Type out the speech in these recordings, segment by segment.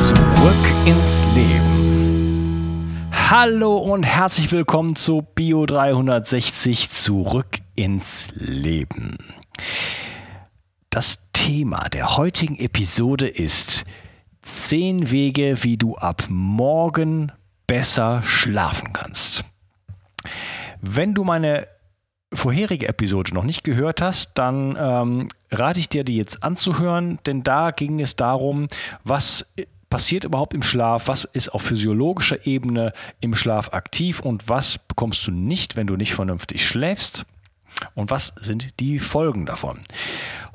Zurück ins Leben. Hallo und herzlich willkommen zu Bio 360 Zurück ins Leben. Das Thema der heutigen Episode ist 10 Wege, wie du ab morgen besser schlafen kannst. Wenn du meine vorherige Episode noch nicht gehört hast, dann ähm, rate ich dir, die jetzt anzuhören, denn da ging es darum, was passiert überhaupt im Schlaf, was ist auf physiologischer Ebene im Schlaf aktiv und was bekommst du nicht, wenn du nicht vernünftig schläfst und was sind die Folgen davon.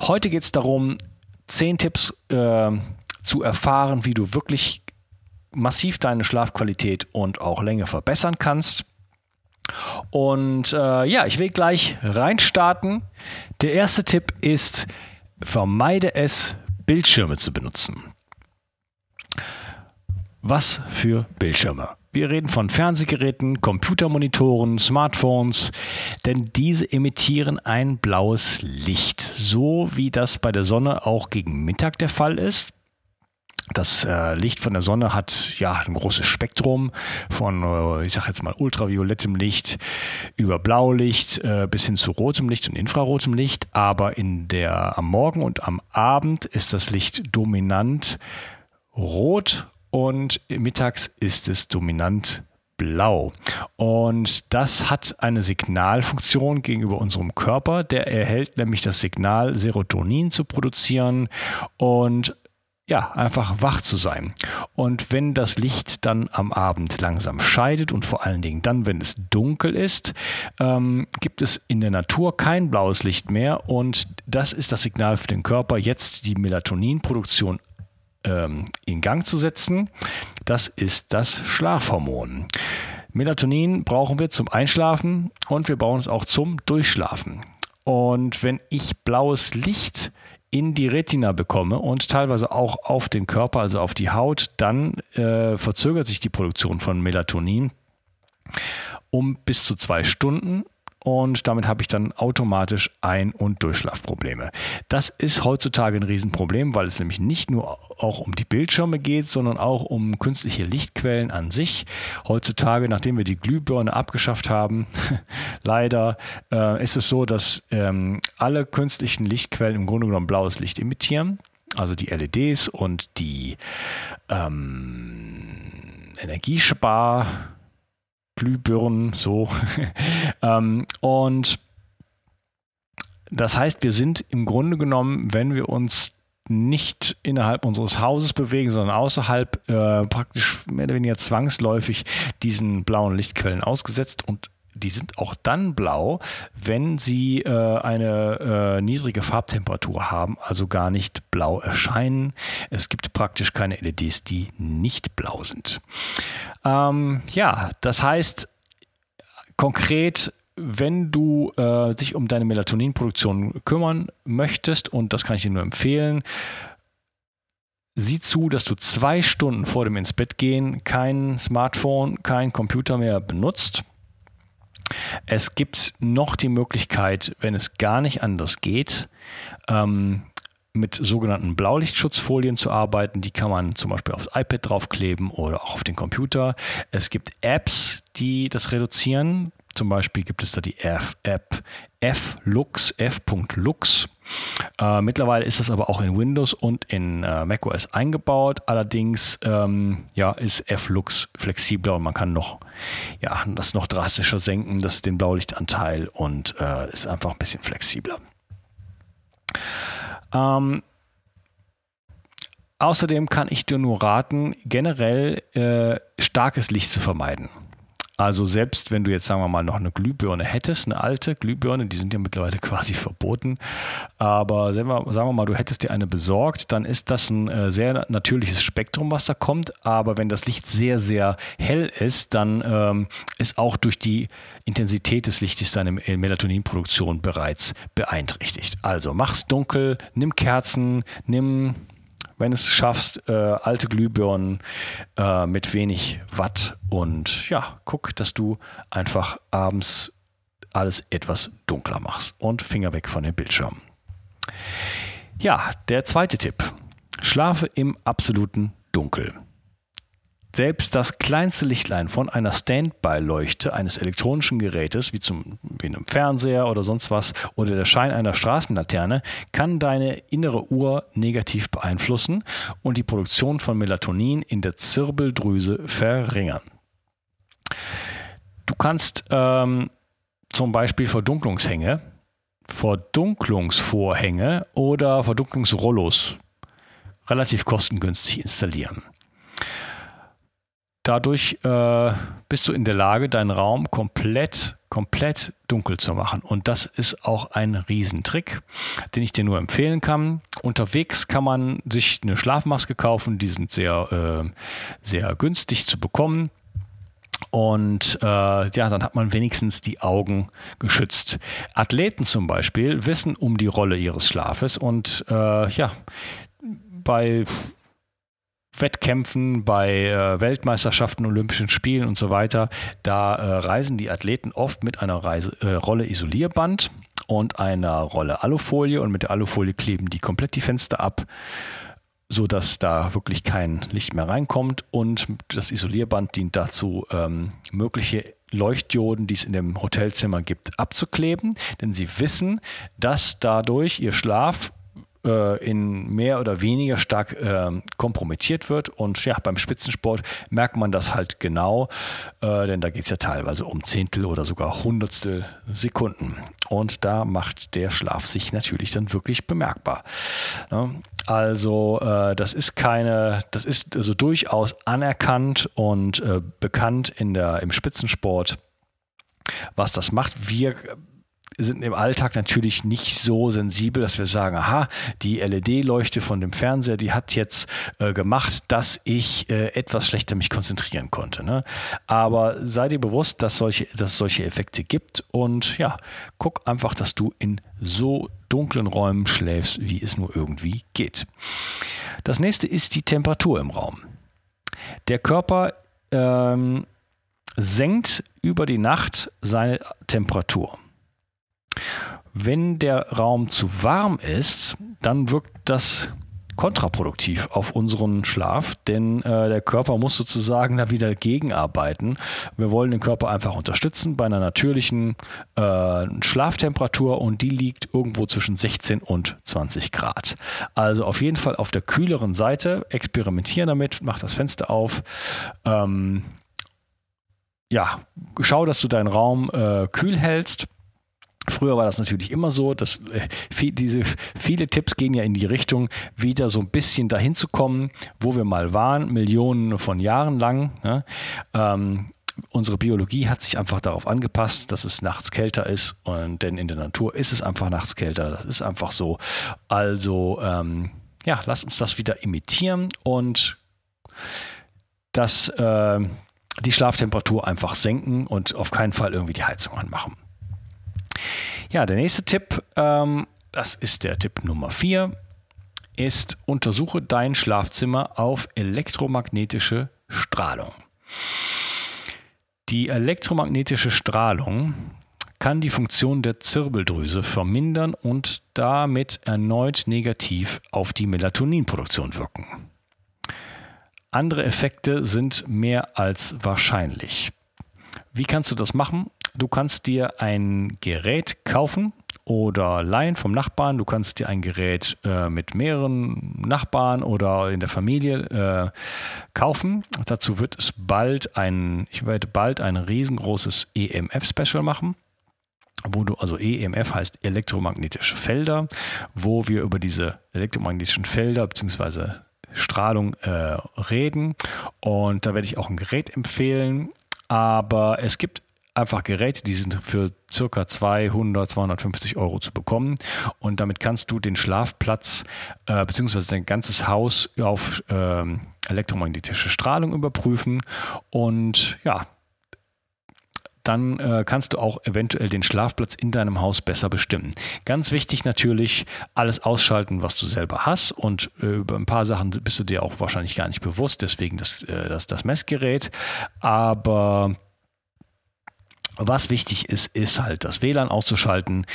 Heute geht es darum, zehn Tipps äh, zu erfahren, wie du wirklich massiv deine Schlafqualität und auch Länge verbessern kannst. Und äh, ja, ich will gleich reinstarten. Der erste Tipp ist, vermeide es, Bildschirme zu benutzen. Was für Bildschirme? Wir reden von Fernsehgeräten, Computermonitoren, Smartphones, denn diese emittieren ein blaues Licht, so wie das bei der Sonne auch gegen Mittag der Fall ist. Das äh, Licht von der Sonne hat ja ein großes Spektrum von, äh, ich sage jetzt mal, ultraviolettem Licht über Blaulicht äh, bis hin zu rotem Licht und infrarotem Licht. Aber in der, am Morgen und am Abend ist das Licht dominant rot und mittags ist es dominant blau. Und das hat eine Signalfunktion gegenüber unserem Körper. Der erhält nämlich das Signal, Serotonin zu produzieren und ja, einfach wach zu sein. Und wenn das Licht dann am Abend langsam scheidet und vor allen Dingen dann, wenn es dunkel ist, ähm, gibt es in der Natur kein blaues Licht mehr und das ist das Signal für den Körper, jetzt die Melatoninproduktion in Gang zu setzen. Das ist das Schlafhormon. Melatonin brauchen wir zum Einschlafen und wir brauchen es auch zum Durchschlafen. Und wenn ich blaues Licht in die Retina bekomme und teilweise auch auf den Körper, also auf die Haut, dann äh, verzögert sich die Produktion von Melatonin um bis zu zwei Stunden und damit habe ich dann automatisch Ein- und Durchschlafprobleme. Das ist heutzutage ein Riesenproblem, weil es nämlich nicht nur auch um die Bildschirme geht, sondern auch um künstliche Lichtquellen an sich. Heutzutage, nachdem wir die Glühbirne abgeschafft haben, leider äh, ist es so, dass ähm, alle künstlichen Lichtquellen im Grunde genommen blaues Licht emittieren. Also die LEDs und die ähm, Energiespar- Glühbirnen, so. ähm, und das heißt, wir sind im Grunde genommen, wenn wir uns nicht innerhalb unseres Hauses bewegen, sondern außerhalb äh, praktisch mehr oder weniger zwangsläufig diesen blauen Lichtquellen ausgesetzt und die sind auch dann blau, wenn sie äh, eine äh, niedrige Farbtemperatur haben, also gar nicht blau erscheinen. Es gibt praktisch keine LEDs, die nicht blau sind. Ähm, ja, das heißt konkret, wenn du äh, dich um deine Melatoninproduktion kümmern möchtest, und das kann ich dir nur empfehlen, sieh zu, dass du zwei Stunden vor dem ins Bett gehen kein Smartphone, kein Computer mehr benutzt. Es gibt noch die Möglichkeit, wenn es gar nicht anders geht, ähm, mit sogenannten Blaulichtschutzfolien zu arbeiten. Die kann man zum Beispiel aufs iPad draufkleben oder auch auf den Computer. Es gibt Apps, die das reduzieren. Zum Beispiel gibt es da die F-App F-Lux, F.lux. Äh, mittlerweile ist das aber auch in Windows und in äh, macOS eingebaut. Allerdings ähm, ja, ist F-Lux flexibler und man kann noch, ja, das noch drastischer senken, das den Blaulichtanteil und äh, ist einfach ein bisschen flexibler. Ähm, außerdem kann ich dir nur raten, generell äh, starkes Licht zu vermeiden. Also selbst wenn du jetzt, sagen wir mal, noch eine Glühbirne hättest, eine alte Glühbirne, die sind ja mittlerweile quasi verboten, aber sagen wir, mal, du hättest dir eine besorgt, dann ist das ein äh, sehr natürliches Spektrum, was da kommt. Aber wenn das Licht sehr, sehr hell ist, dann ähm, ist auch durch die Intensität des Lichtes deine Melatoninproduktion bereits beeinträchtigt. Also mach's dunkel, nimm Kerzen, nimm wenn es schaffst, äh, alte Glühbirnen äh, mit wenig Watt und ja, guck, dass du einfach abends alles etwas dunkler machst und Finger weg von den Bildschirmen. Ja, der zweite Tipp. Schlafe im absoluten Dunkel. Selbst das kleinste Lichtlein von einer Standby-Leuchte eines elektronischen Gerätes, wie, zum, wie einem Fernseher oder sonst was, oder der Schein einer Straßenlaterne, kann deine innere Uhr negativ beeinflussen und die Produktion von Melatonin in der Zirbeldrüse verringern. Du kannst ähm, zum Beispiel Verdunklungshänge, Verdunklungsvorhänge oder Verdunklungsrollos relativ kostengünstig installieren. Dadurch äh, bist du in der Lage, deinen Raum komplett, komplett dunkel zu machen. Und das ist auch ein Riesentrick, den ich dir nur empfehlen kann. Unterwegs kann man sich eine Schlafmaske kaufen, die sind sehr, äh, sehr günstig zu bekommen. Und äh, ja, dann hat man wenigstens die Augen geschützt. Athleten zum Beispiel wissen um die Rolle ihres Schlafes und äh, ja, bei Wettkämpfen, bei äh, Weltmeisterschaften, Olympischen Spielen und so weiter, da äh, reisen die Athleten oft mit einer Reise, äh, Rolle Isolierband und einer Rolle Alufolie. Und mit der Alufolie kleben die komplett die Fenster ab, sodass da wirklich kein Licht mehr reinkommt. Und das Isolierband dient dazu, ähm, mögliche Leuchtdioden, die es in dem Hotelzimmer gibt, abzukleben, denn sie wissen, dass dadurch ihr Schlaf äh, in mehr oder weniger stark äh, kompromittiert wird. Und ja, beim Spitzensport merkt man das halt genau, äh, denn da geht es ja teilweise um Zehntel oder sogar Hundertstel Sekunden. Und da macht der Schlaf sich natürlich dann wirklich bemerkbar. Ne? Also äh, das ist keine, das ist also durchaus anerkannt und äh, bekannt in der, im Spitzensport, was das macht. Wir sind im Alltag natürlich nicht so sensibel, dass wir sagen, aha, die LED-Leuchte von dem Fernseher, die hat jetzt äh, gemacht, dass ich äh, etwas schlechter mich konzentrieren konnte. Ne? Aber sei dir bewusst, dass, solche, dass es solche Effekte gibt und ja, guck einfach, dass du in so dunklen Räumen schläfst, wie es nur irgendwie geht. Das nächste ist die Temperatur im Raum. Der Körper ähm, senkt über die Nacht seine Temperatur. Wenn der Raum zu warm ist, dann wirkt das kontraproduktiv auf unseren Schlaf, denn äh, der Körper muss sozusagen da wieder gegenarbeiten. Wir wollen den Körper einfach unterstützen bei einer natürlichen äh, Schlaftemperatur und die liegt irgendwo zwischen 16 und 20 Grad. Also auf jeden Fall auf der kühleren Seite experimentieren damit, mach das Fenster auf. Ähm, ja, schau, dass du deinen Raum äh, kühl hältst Früher war das natürlich immer so, dass äh, viel, diese viele Tipps gehen ja in die Richtung, wieder so ein bisschen dahin zu kommen, wo wir mal waren, Millionen von Jahren lang. Ne? Ähm, unsere Biologie hat sich einfach darauf angepasst, dass es nachts kälter ist, und, denn in der Natur ist es einfach nachts kälter. Das ist einfach so. Also ähm, ja, lass uns das wieder imitieren und das, äh, die Schlaftemperatur einfach senken und auf keinen Fall irgendwie die Heizung anmachen. Ja, der nächste Tipp, ähm, das ist der Tipp Nummer 4, ist untersuche dein Schlafzimmer auf elektromagnetische Strahlung. Die elektromagnetische Strahlung kann die Funktion der Zirbeldrüse vermindern und damit erneut negativ auf die Melatoninproduktion wirken. Andere Effekte sind mehr als wahrscheinlich. Wie kannst du das machen? Du kannst dir ein Gerät kaufen oder leihen vom Nachbarn. Du kannst dir ein Gerät äh, mit mehreren Nachbarn oder in der Familie äh, kaufen. Dazu wird es bald ein, ich werde bald ein riesengroßes EMF-Special machen wo du, also EMF heißt elektromagnetische Felder, wo wir über diese elektromagnetischen Felder bzw. Strahlung äh, reden. Und da werde ich auch ein Gerät empfehlen, aber es gibt einfach Geräte, die sind für circa 200, 250 Euro zu bekommen. Und damit kannst du den Schlafplatz äh, bzw. dein ganzes Haus auf ähm, elektromagnetische Strahlung überprüfen. Und ja, dann äh, kannst du auch eventuell den Schlafplatz in deinem Haus besser bestimmen. Ganz wichtig natürlich, alles ausschalten, was du selber hast und äh, über ein paar Sachen bist du dir auch wahrscheinlich gar nicht bewusst, deswegen das, äh, das, das Messgerät. Aber was wichtig ist, ist halt das WLAN auszuschalten,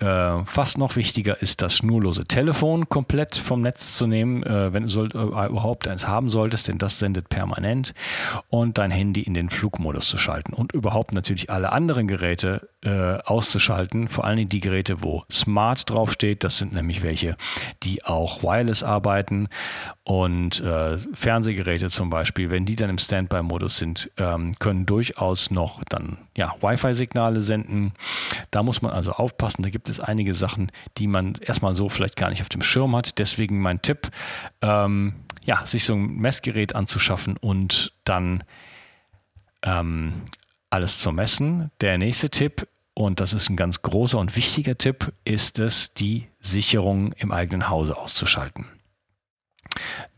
äh, fast noch wichtiger ist das schnurlose Telefon komplett vom Netz zu nehmen, äh, wenn du soll, äh, überhaupt eins haben solltest, denn das sendet permanent und dein Handy in den Flugmodus zu schalten und überhaupt natürlich alle anderen Geräte äh, auszuschalten, vor allem die Geräte, wo Smart draufsteht, das sind nämlich welche, die auch wireless arbeiten und äh, Fernsehgeräte zum Beispiel, wenn die dann im Standby-Modus sind, ähm, können durchaus noch dann ja, Wi-Fi-Signale senden. Da muss man also aufpassen. Da gibt es einige Sachen, die man erstmal so vielleicht gar nicht auf dem Schirm hat. Deswegen mein Tipp, ähm, ja, sich so ein Messgerät anzuschaffen und dann ähm, alles zu messen. Der nächste Tipp, und das ist ein ganz großer und wichtiger Tipp, ist es, die Sicherung im eigenen Hause auszuschalten.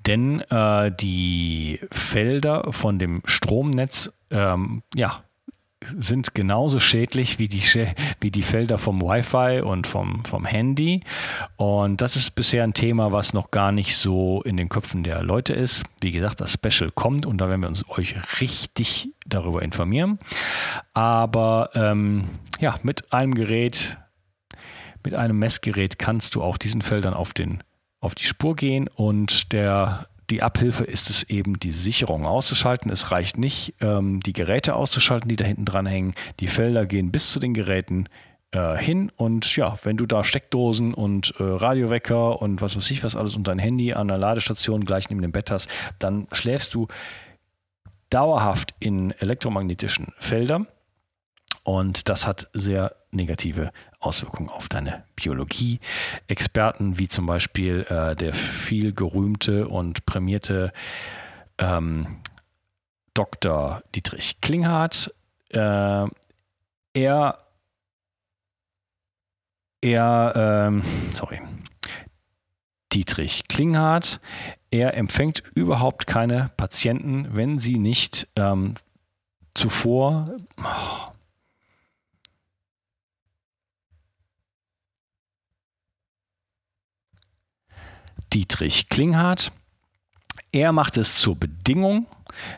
Denn äh, die Felder von dem Stromnetz ähm, ja, sind genauso schädlich wie die, wie die Felder vom Wi-Fi und vom, vom Handy. Und das ist bisher ein Thema, was noch gar nicht so in den Köpfen der Leute ist. Wie gesagt, das Special kommt und da werden wir uns euch richtig darüber informieren. Aber ähm, ja, mit einem Gerät, mit einem Messgerät kannst du auch diesen Feldern auf, den, auf die Spur gehen und der die Abhilfe ist es eben, die Sicherung auszuschalten. Es reicht nicht, ähm, die Geräte auszuschalten, die da hinten dran hängen. Die Felder gehen bis zu den Geräten äh, hin und ja, wenn du da Steckdosen und äh, Radiowecker und was weiß ich was alles und dein Handy an der Ladestation gleich neben dem Bett hast, dann schläfst du dauerhaft in elektromagnetischen Feldern und das hat sehr negative Auswirkungen auf deine Biologie. Experten wie zum Beispiel äh, der viel gerühmte und prämierte ähm, Dr. Dietrich Klinghardt, äh, er, er, ähm, sorry, Dietrich Klinghardt, er empfängt überhaupt keine Patienten, wenn sie nicht ähm, zuvor, oh, Dietrich Klinghardt. Er macht es zur Bedingung,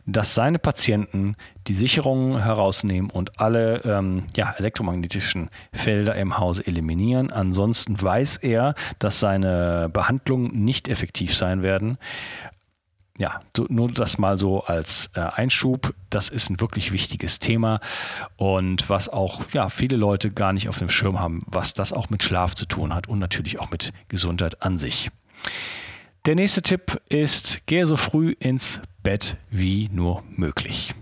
dass seine Patienten die Sicherungen herausnehmen und alle ähm, ja, elektromagnetischen Felder im Hause eliminieren. Ansonsten weiß er, dass seine Behandlungen nicht effektiv sein werden. Ja, nur das mal so als äh, Einschub. Das ist ein wirklich wichtiges Thema und was auch ja, viele Leute gar nicht auf dem Schirm haben, was das auch mit Schlaf zu tun hat und natürlich auch mit Gesundheit an sich. Der nächste Tipp ist, gehe so früh ins Bett wie nur möglich.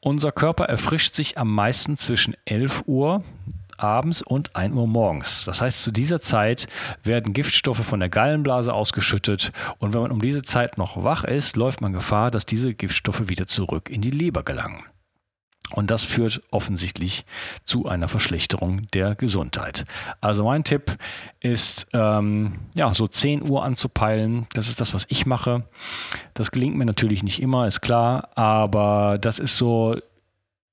Unser Körper erfrischt sich am meisten zwischen 11 Uhr abends und 1 Uhr morgens. Das heißt, zu dieser Zeit werden Giftstoffe von der Gallenblase ausgeschüttet und wenn man um diese Zeit noch wach ist, läuft man Gefahr, dass diese Giftstoffe wieder zurück in die Leber gelangen. Und das führt offensichtlich zu einer Verschlechterung der Gesundheit. Also mein Tipp ist, ähm, ja, so 10 Uhr anzupeilen. Das ist das, was ich mache. Das gelingt mir natürlich nicht immer, ist klar, aber das ist so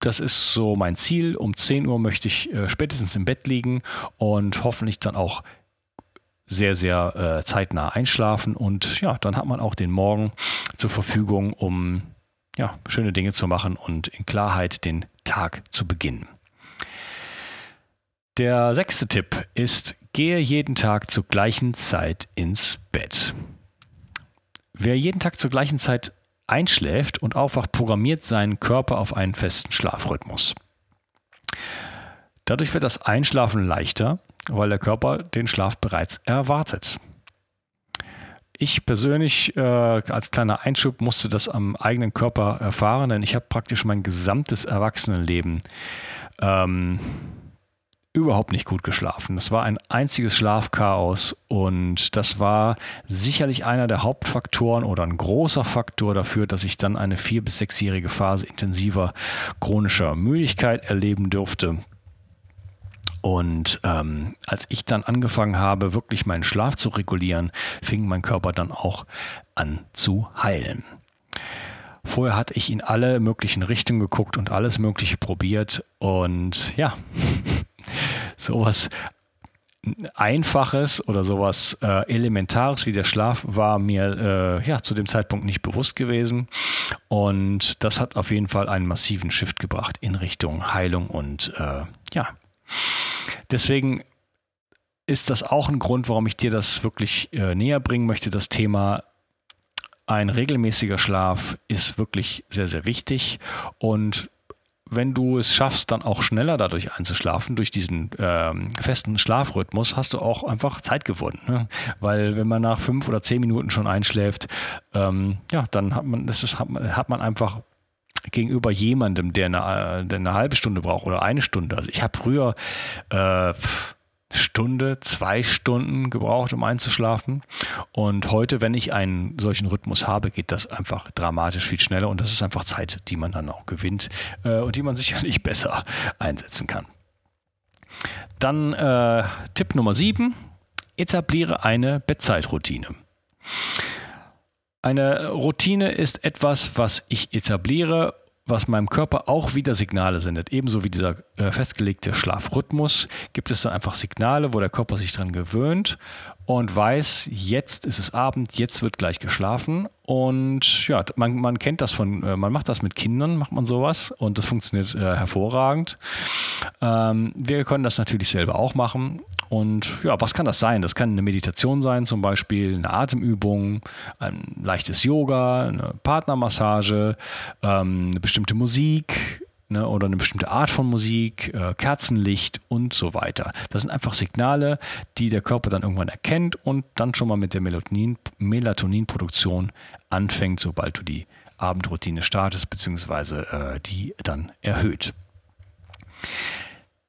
das ist so mein Ziel. Um 10 Uhr möchte ich äh, spätestens im Bett liegen und hoffentlich dann auch sehr, sehr äh, zeitnah einschlafen. Und ja, dann hat man auch den Morgen zur Verfügung, um ja, schöne Dinge zu machen und in Klarheit den Tag zu beginnen. Der sechste Tipp ist, gehe jeden Tag zur gleichen Zeit ins Bett. Wer jeden Tag zur gleichen Zeit einschläft und aufwacht, programmiert seinen Körper auf einen festen Schlafrhythmus. Dadurch wird das Einschlafen leichter, weil der Körper den Schlaf bereits erwartet. Ich persönlich äh, als kleiner Einschub musste das am eigenen Körper erfahren, denn ich habe praktisch mein gesamtes Erwachsenenleben ähm, überhaupt nicht gut geschlafen. Das war ein einziges Schlafchaos und das war sicherlich einer der Hauptfaktoren oder ein großer Faktor dafür, dass ich dann eine vier- bis sechsjährige Phase intensiver chronischer Müdigkeit erleben durfte. Und ähm, als ich dann angefangen habe, wirklich meinen Schlaf zu regulieren, fing mein Körper dann auch an zu heilen. Vorher hatte ich in alle möglichen Richtungen geguckt und alles Mögliche probiert. Und ja, sowas Einfaches oder sowas äh, Elementares wie der Schlaf war mir äh, ja zu dem Zeitpunkt nicht bewusst gewesen. Und das hat auf jeden Fall einen massiven Shift gebracht in Richtung Heilung und äh, ja. Deswegen ist das auch ein Grund, warum ich dir das wirklich äh, näher bringen möchte, das Thema ein regelmäßiger Schlaf ist wirklich sehr, sehr wichtig und wenn du es schaffst, dann auch schneller dadurch einzuschlafen, durch diesen ähm, festen Schlafrhythmus, hast du auch einfach Zeit gewonnen. Ne? Weil wenn man nach fünf oder zehn Minuten schon einschläft, ähm, ja, dann hat man, das ist, hat, man, hat man einfach gegenüber jemandem, der eine, der eine halbe Stunde braucht oder eine Stunde. Also ich habe früher äh, Stunde, zwei Stunden gebraucht, um einzuschlafen. Und heute, wenn ich einen solchen Rhythmus habe, geht das einfach dramatisch viel schneller. Und das ist einfach Zeit, die man dann auch gewinnt äh, und die man sicherlich besser einsetzen kann. Dann äh, Tipp Nummer 7. Etabliere eine Bettzeitroutine. Eine Routine ist etwas, was ich etabliere, was meinem Körper auch wieder Signale sendet. Ebenso wie dieser äh, festgelegte Schlafrhythmus gibt es dann einfach Signale, wo der Körper sich dran gewöhnt und weiß, jetzt ist es Abend, jetzt wird gleich geschlafen. Und ja, man, man kennt das von, äh, man macht das mit Kindern, macht man sowas und das funktioniert äh, hervorragend. Ähm, wir können das natürlich selber auch machen. Und ja, was kann das sein? Das kann eine Meditation sein, zum Beispiel eine Atemübung, ein leichtes Yoga, eine Partnermassage, ähm, eine bestimmte Musik, ne, oder eine bestimmte Art von Musik, äh, Kerzenlicht und so weiter. Das sind einfach Signale, die der Körper dann irgendwann erkennt und dann schon mal mit der Melatonin, Melatoninproduktion anfängt, sobald du die Abendroutine startest, beziehungsweise äh, die dann erhöht.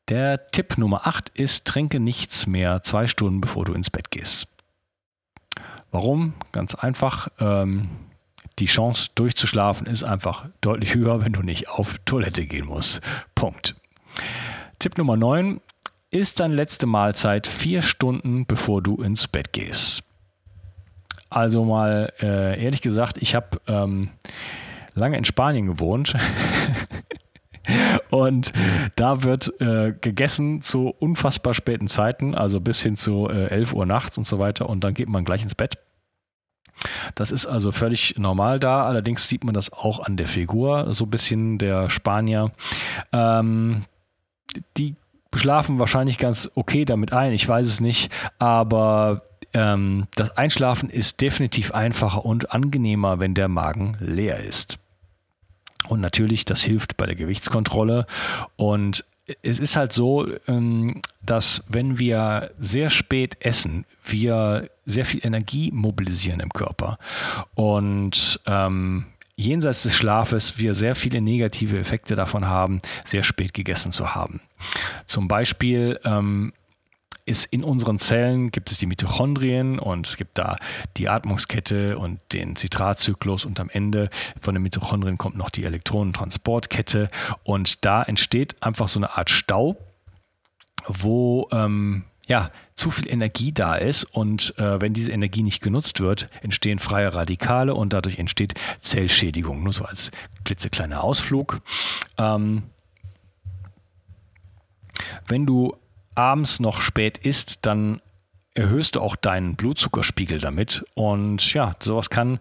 Der Tipp Nummer 8 ist, trinke nichts mehr zwei Stunden bevor du ins Bett gehst. Warum? Ganz einfach. Ähm, die Chance durchzuschlafen ist einfach deutlich höher, wenn du nicht auf Toilette gehen musst. Punkt. Tipp Nummer 9. Ist deine letzte Mahlzeit vier Stunden bevor du ins Bett gehst. Also mal äh, ehrlich gesagt, ich habe ähm, lange in Spanien gewohnt Und da wird äh, gegessen zu unfassbar späten Zeiten, also bis hin zu äh, 11 Uhr nachts und so weiter. Und dann geht man gleich ins Bett. Das ist also völlig normal da. Allerdings sieht man das auch an der Figur, so ein bisschen der Spanier. Ähm, die schlafen wahrscheinlich ganz okay damit ein, ich weiß es nicht, aber ähm, das Einschlafen ist definitiv einfacher und angenehmer, wenn der Magen leer ist. Und natürlich, das hilft bei der Gewichtskontrolle. Und es ist halt so, ähm, dass wenn wir sehr spät essen, wir sehr viel Energie mobilisieren im Körper. Und ähm, jenseits des Schlafes wir sehr viele negative Effekte davon haben, sehr spät gegessen zu haben. Zum Beispiel ähm, ist in unseren Zellen gibt es die Mitochondrien und es gibt da die Atmungskette und den Zitratzyklus und am Ende von den Mitochondrien kommt noch die Elektronentransportkette und da entsteht einfach so eine Art Stau, wo ähm, ja, zu viel Energie da ist und äh, wenn diese Energie nicht genutzt wird, entstehen freie Radikale und dadurch entsteht Zellschädigung. Nur so als klitzekleiner Ausflug. Ähm, wenn du abends noch spät isst, dann erhöhst du auch deinen Blutzuckerspiegel damit. Und ja, sowas kann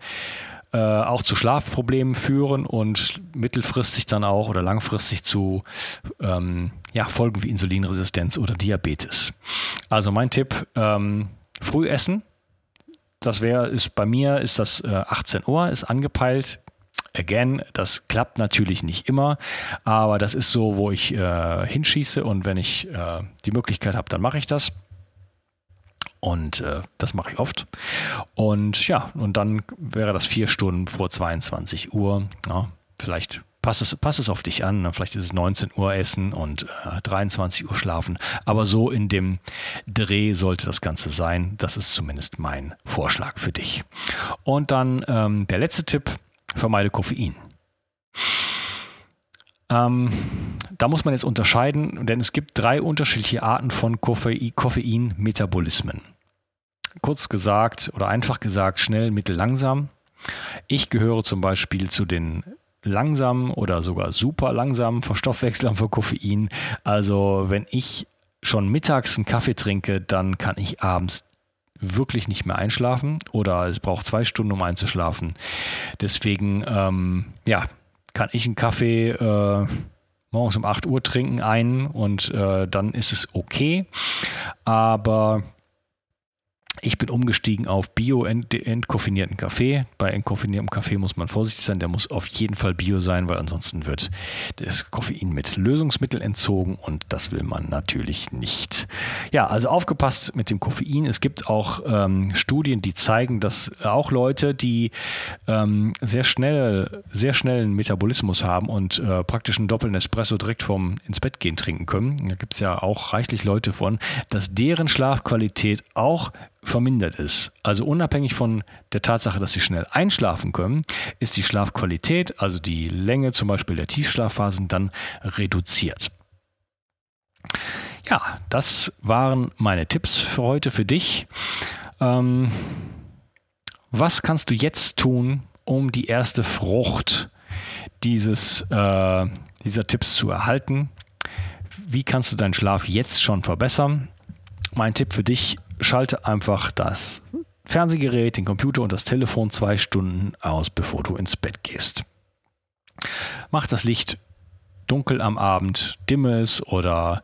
äh, auch zu Schlafproblemen führen und mittelfristig dann auch oder langfristig zu ähm, ja, Folgen wie Insulinresistenz oder Diabetes. Also mein Tipp, ähm, früh essen. Das wäre, ist bei mir ist das äh, 18 Uhr, ist angepeilt. Again, das klappt natürlich nicht immer, aber das ist so, wo ich äh, hinschieße und wenn ich äh, die Möglichkeit habe, dann mache ich das. Und äh, das mache ich oft. Und ja, und dann wäre das vier Stunden vor 22 Uhr. Ja, vielleicht Pass es, pass es auf dich an. Ne? Vielleicht ist es 19 Uhr essen und äh, 23 Uhr schlafen. Aber so in dem Dreh sollte das Ganze sein. Das ist zumindest mein Vorschlag für dich. Und dann ähm, der letzte Tipp: vermeide Koffein. Ähm, da muss man jetzt unterscheiden, denn es gibt drei unterschiedliche Arten von Koffein-Metabolismen. Kurz gesagt oder einfach gesagt, schnell, mittel, langsam. Ich gehöre zum Beispiel zu den langsamen oder sogar super langsamen Verstoffwechslern für Koffein. Also wenn ich schon mittags einen Kaffee trinke, dann kann ich abends wirklich nicht mehr einschlafen oder es braucht zwei Stunden, um einzuschlafen. Deswegen, ähm, ja, kann ich einen Kaffee äh, morgens um 8 Uhr trinken, einen und äh, dann ist es okay. Aber ich bin umgestiegen auf bio-entkoffinierten Kaffee. Bei entkoffiniertem Kaffee muss man vorsichtig sein. Der muss auf jeden Fall bio sein, weil ansonsten wird das Koffein mit Lösungsmittel entzogen und das will man natürlich nicht. Ja, also aufgepasst mit dem Koffein. Es gibt auch ähm, Studien, die zeigen, dass auch Leute, die ähm, sehr schnell, sehr schnellen Metabolismus haben und äh, praktisch einen doppelten Espresso direkt vorm ins Bett gehen trinken können, da gibt es ja auch reichlich Leute von, dass deren Schlafqualität auch vermindert ist. Also unabhängig von der Tatsache, dass sie schnell einschlafen können, ist die Schlafqualität, also die Länge zum Beispiel der Tiefschlafphasen, dann reduziert. Ja, das waren meine Tipps für heute für dich. Ähm, was kannst du jetzt tun, um die erste Frucht dieses, äh, dieser Tipps zu erhalten? Wie kannst du deinen Schlaf jetzt schon verbessern? Mein Tipp für dich schalte einfach das Fernsehgerät, den Computer und das Telefon zwei Stunden aus, bevor du ins Bett gehst. Mach das Licht dunkel am Abend, dimme es oder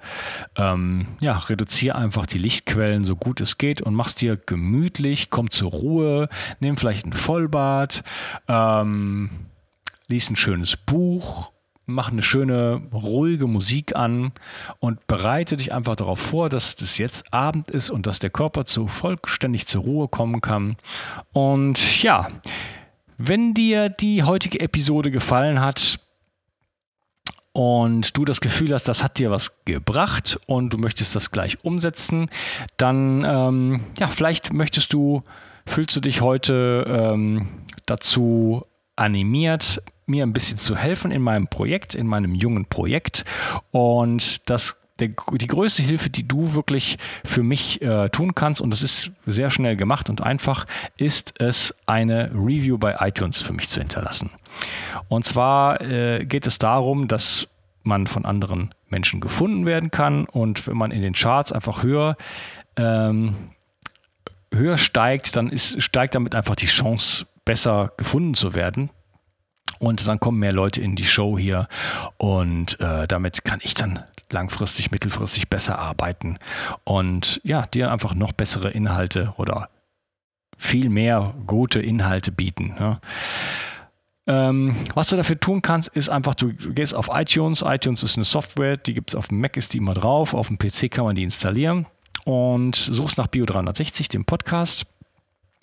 ähm, ja, reduziere einfach die Lichtquellen so gut es geht und mach's dir gemütlich, komm zur Ruhe, nimm vielleicht ein Vollbad, ähm, lies ein schönes Buch mach eine schöne, ruhige Musik an und bereite dich einfach darauf vor, dass es jetzt Abend ist und dass der Körper zu vollständig zur Ruhe kommen kann. Und ja, wenn dir die heutige Episode gefallen hat, und du das Gefühl hast, das hat dir was gebracht und du möchtest das gleich umsetzen, dann ähm, ja, vielleicht möchtest du, fühlst du dich heute ähm, dazu animiert, mir ein bisschen zu helfen in meinem Projekt, in meinem jungen Projekt. Und das der, die größte Hilfe, die du wirklich für mich äh, tun kannst, und das ist sehr schnell gemacht und einfach, ist es, eine Review bei iTunes für mich zu hinterlassen. Und zwar äh, geht es darum, dass man von anderen Menschen gefunden werden kann und wenn man in den Charts einfach höher, ähm, höher steigt, dann ist, steigt damit einfach die Chance, besser gefunden zu werden. Und dann kommen mehr Leute in die Show hier und äh, damit kann ich dann langfristig, mittelfristig besser arbeiten und ja, dir einfach noch bessere Inhalte oder viel mehr gute Inhalte bieten. Ne? Ähm, was du dafür tun kannst, ist einfach, du gehst auf iTunes. iTunes ist eine Software, die gibt es auf dem Mac, ist die immer drauf. Auf dem PC kann man die installieren und suchst nach Bio 360, dem Podcast.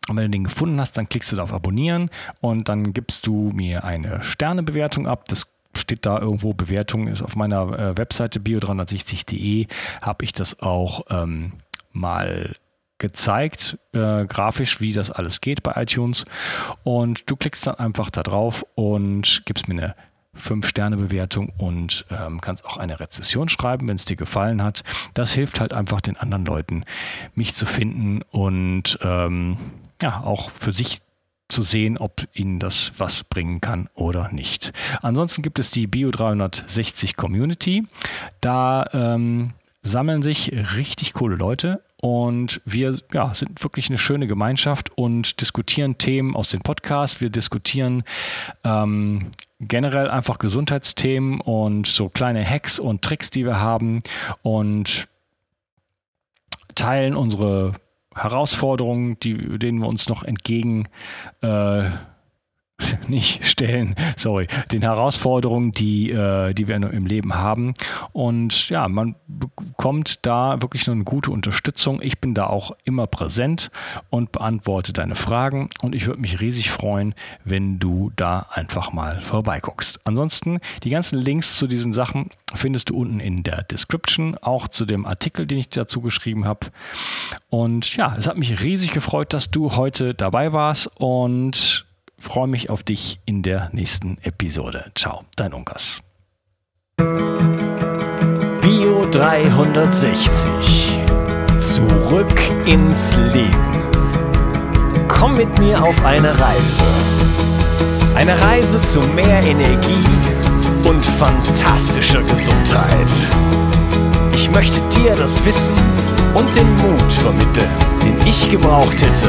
Und wenn du den gefunden hast, dann klickst du da auf Abonnieren und dann gibst du mir eine Sternebewertung ab. Das steht da irgendwo Bewertung, ist auf meiner äh, Webseite bio360.de, habe ich das auch ähm, mal gezeigt, äh, grafisch, wie das alles geht bei iTunes. Und du klickst dann einfach da drauf und gibst mir eine 5-Sterne-Bewertung und ähm, kannst auch eine Rezession schreiben, wenn es dir gefallen hat. Das hilft halt einfach den anderen Leuten, mich zu finden und ähm, ja, auch für sich zu sehen, ob ihnen das was bringen kann oder nicht. Ansonsten gibt es die Bio 360 Community. Da ähm, sammeln sich richtig coole Leute und wir ja, sind wirklich eine schöne Gemeinschaft und diskutieren Themen aus den Podcasts. Wir diskutieren ähm, generell einfach Gesundheitsthemen und so kleine Hacks und Tricks, die wir haben und teilen unsere Herausforderungen, die, denen wir uns noch entgegen, äh, nicht stellen, sorry, den Herausforderungen, die, äh, die wir im Leben haben. Und ja, man bekommt da wirklich eine gute Unterstützung. Ich bin da auch immer präsent und beantworte deine Fragen. Und ich würde mich riesig freuen, wenn du da einfach mal vorbeiguckst. Ansonsten, die ganzen Links zu diesen Sachen findest du unten in der Description, auch zu dem Artikel, den ich dazu geschrieben habe. Und ja, es hat mich riesig gefreut, dass du heute dabei warst und freue mich auf dich in der nächsten Episode. Ciao, dein Unkas. Bio 360. Zurück ins Leben. Komm mit mir auf eine Reise. Eine Reise zu mehr Energie und fantastischer Gesundheit. Ich möchte dir das Wissen und den Mut vermitteln, den ich gebraucht hätte,